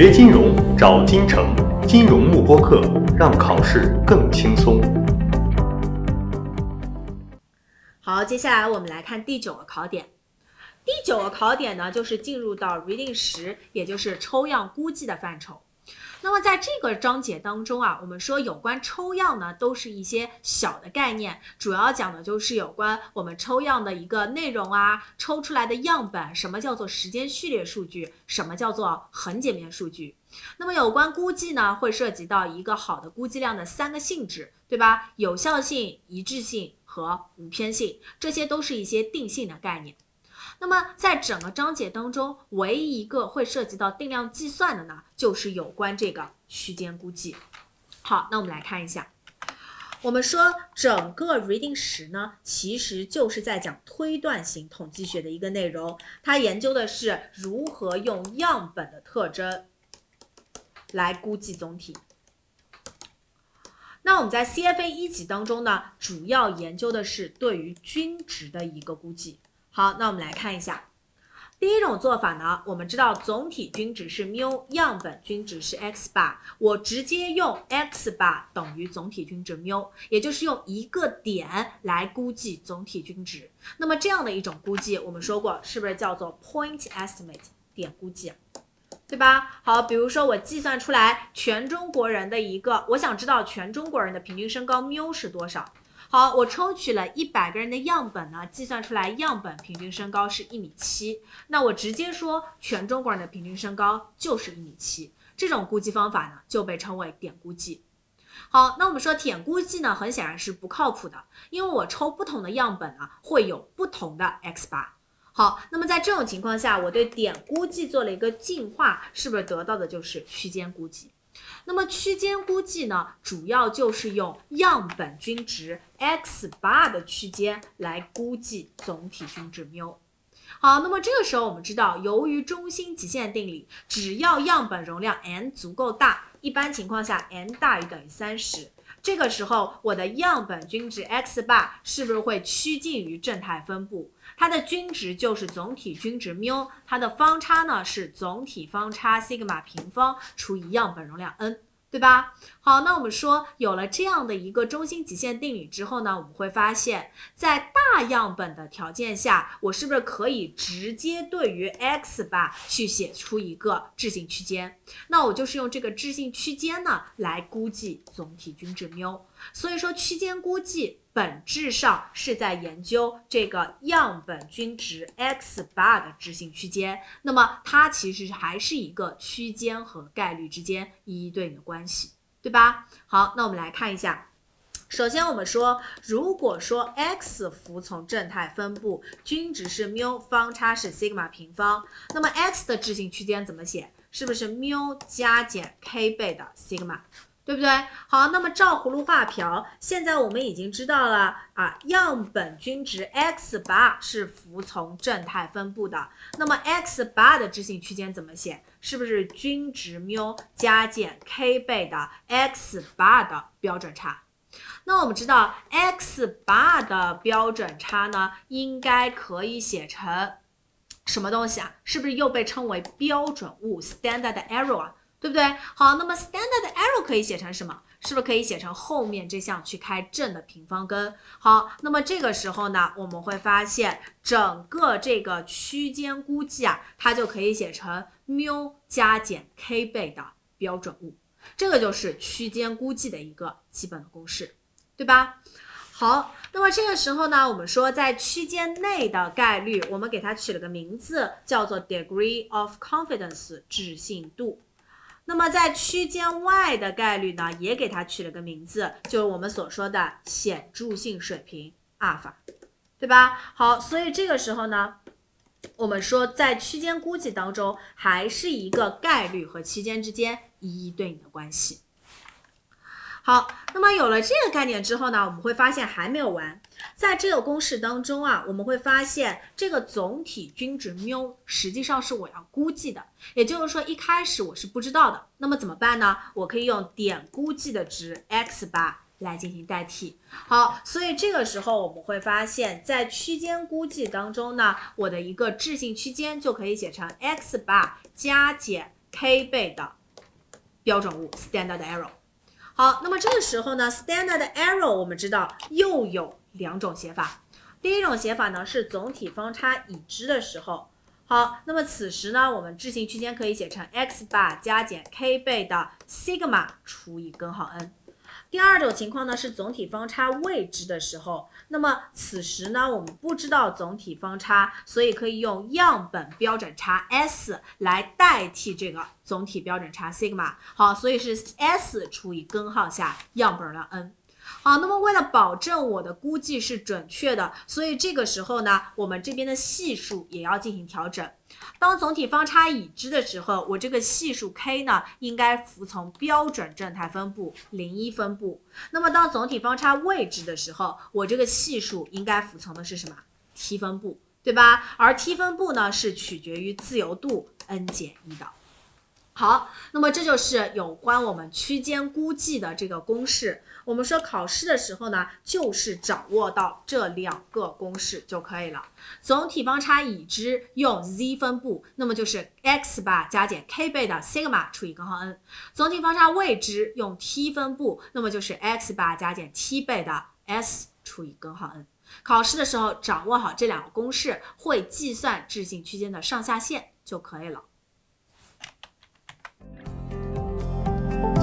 学金融找金城，金融慕播课，让考试更轻松。好，接下来我们来看第九个考点。第九个考点呢，就是进入到 reading 十，也就是抽样估计的范畴。那么在这个章节当中啊，我们说有关抽样呢，都是一些小的概念，主要讲的就是有关我们抽样的一个内容啊，抽出来的样本，什么叫做时间序列数据，什么叫做横截面数据。那么有关估计呢，会涉及到一个好的估计量的三个性质，对吧？有效性、一致性和无偏性，这些都是一些定性的概念。那么在整个章节当中，唯一一个会涉及到定量计算的呢，就是有关这个区间估计。好，那我们来看一下，我们说整个 reading 十呢，其实就是在讲推断型统计学的一个内容，它研究的是如何用样本的特征来估计总体。那我们在 CFA 一级当中呢，主要研究的是对于均值的一个估计。好，那我们来看一下，第一种做法呢，我们知道总体均值是缪，样本均值是 x bar，我直接用 x bar 等于总体均值缪，也就是用一个点来估计总体均值。那么这样的一种估计，我们说过是不是叫做 point estimate 点估计，对吧？好，比如说我计算出来全中国人的一个，我想知道全中国人的平均身高缪是多少。好，我抽取了一百个人的样本呢，计算出来样本平均身高是一米七，那我直接说全中国人的平均身高就是一米七，这种估计方法呢就被称为点估计。好，那我们说点估计呢，很显然是不靠谱的，因为我抽不同的样本呢会有不同的 x 八。好，那么在这种情况下，我对点估计做了一个进化，是不是得到的就是区间估计？那么区间估计呢，主要就是用样本均值 x bar 的区间来估计总体均值缪。好，那么这个时候我们知道，由于中心极限定理，只要样本容量 n 足够大，一般情况下 n 大于等于三十，这个时候我的样本均值 x bar 是不是会趋近于正态分布？它的均值就是总体均值缪，它的方差呢是总体方差西格玛平方除以样本容量 n。对吧？好，那我们说有了这样的一个中心极限定理之后呢，我们会发现，在大样本的条件下，我是不是可以直接对于 x 吧去写出一个置信区间？那我就是用这个置信区间呢来估计总体均值缪。所以说区间估计。本质上是在研究这个样本均值 x bar 的置信区间，那么它其实还是一个区间和概率之间一一对应的关系，对吧？好，那我们来看一下，首先我们说，如果说 x 服从正态分布，均值是缪，方差是 sigma 平方，那么 x 的置信区间怎么写？是不是缪加减 k 倍的 sigma？对不对？好，那么照葫芦画瓢，现在我们已经知道了啊，样本均值 x 八是服从正态分布的。那么 x 八的置信区间怎么写？是不是均值缪加减 k 倍的 x 八的标准差？那我们知道 x 八的标准差呢，应该可以写成什么东西啊？是不是又被称为标准误 （standard error） 啊？对不对？好，那么 standard error 可以写成什么？是不是可以写成后面这项去开正的平方根？好，那么这个时候呢，我们会发现整个这个区间估计啊，它就可以写成缪加减 k 倍的标准误，这个就是区间估计的一个基本的公式，对吧？好，那么这个时候呢，我们说在区间内的概率，我们给它取了个名字，叫做 degree of confidence 置信度。那么在区间外的概率呢，也给它取了个名字，就是我们所说的显著性水平阿尔法，对吧？好，所以这个时候呢，我们说在区间估计当中，还是一个概率和期间之间一一对应的关系。好，那么有了这个概念之后呢，我们会发现还没有完。在这个公式当中啊，我们会发现这个总体均值缪实际上是我要估计的，也就是说一开始我是不知道的。那么怎么办呢？我可以用点估计的值 x 八来进行代替。好，所以这个时候我们会发现，在区间估计当中呢，我的一个置信区间就可以写成 x 八加减。k 倍的标准物 standard error。好，那么这个时候呢，standard error 我们知道又有两种写法。第一种写法呢是总体方差已知的时候。好，那么此时呢，我们置信区间可以写成 x bar 加减 k 倍的 sigma 除以根号 n。第二种情况呢是总体方差未知的时候，那么此时呢我们不知道总体方差，所以可以用样本标准差 s 来代替这个总体标准差 sigma。好，所以是 s 除以根号下样本的 n。好，那么为了保证我的估计是准确的，所以这个时候呢，我们这边的系数也要进行调整。当总体方差已知的时候，我这个系数 k 呢，应该服从标准正态分布零一分布。那么当总体方差未知的时候，我这个系数应该服从的是什么？t 分布，对吧？而 t 分布呢，是取决于自由度 n 减一的。好，那么这就是有关我们区间估计的这个公式。我们说考试的时候呢，就是掌握到这两个公式就可以了。总体方差已知，用 z 分布，那么就是 x 吧加减 k 倍的 sigma 除以根号 n。总体方差未知，用 t 分布，那么就是 x 吧加减 t 倍的 s 除以根号 n。考试的时候掌握好这两个公式，会计算置信区间的上下限就可以了。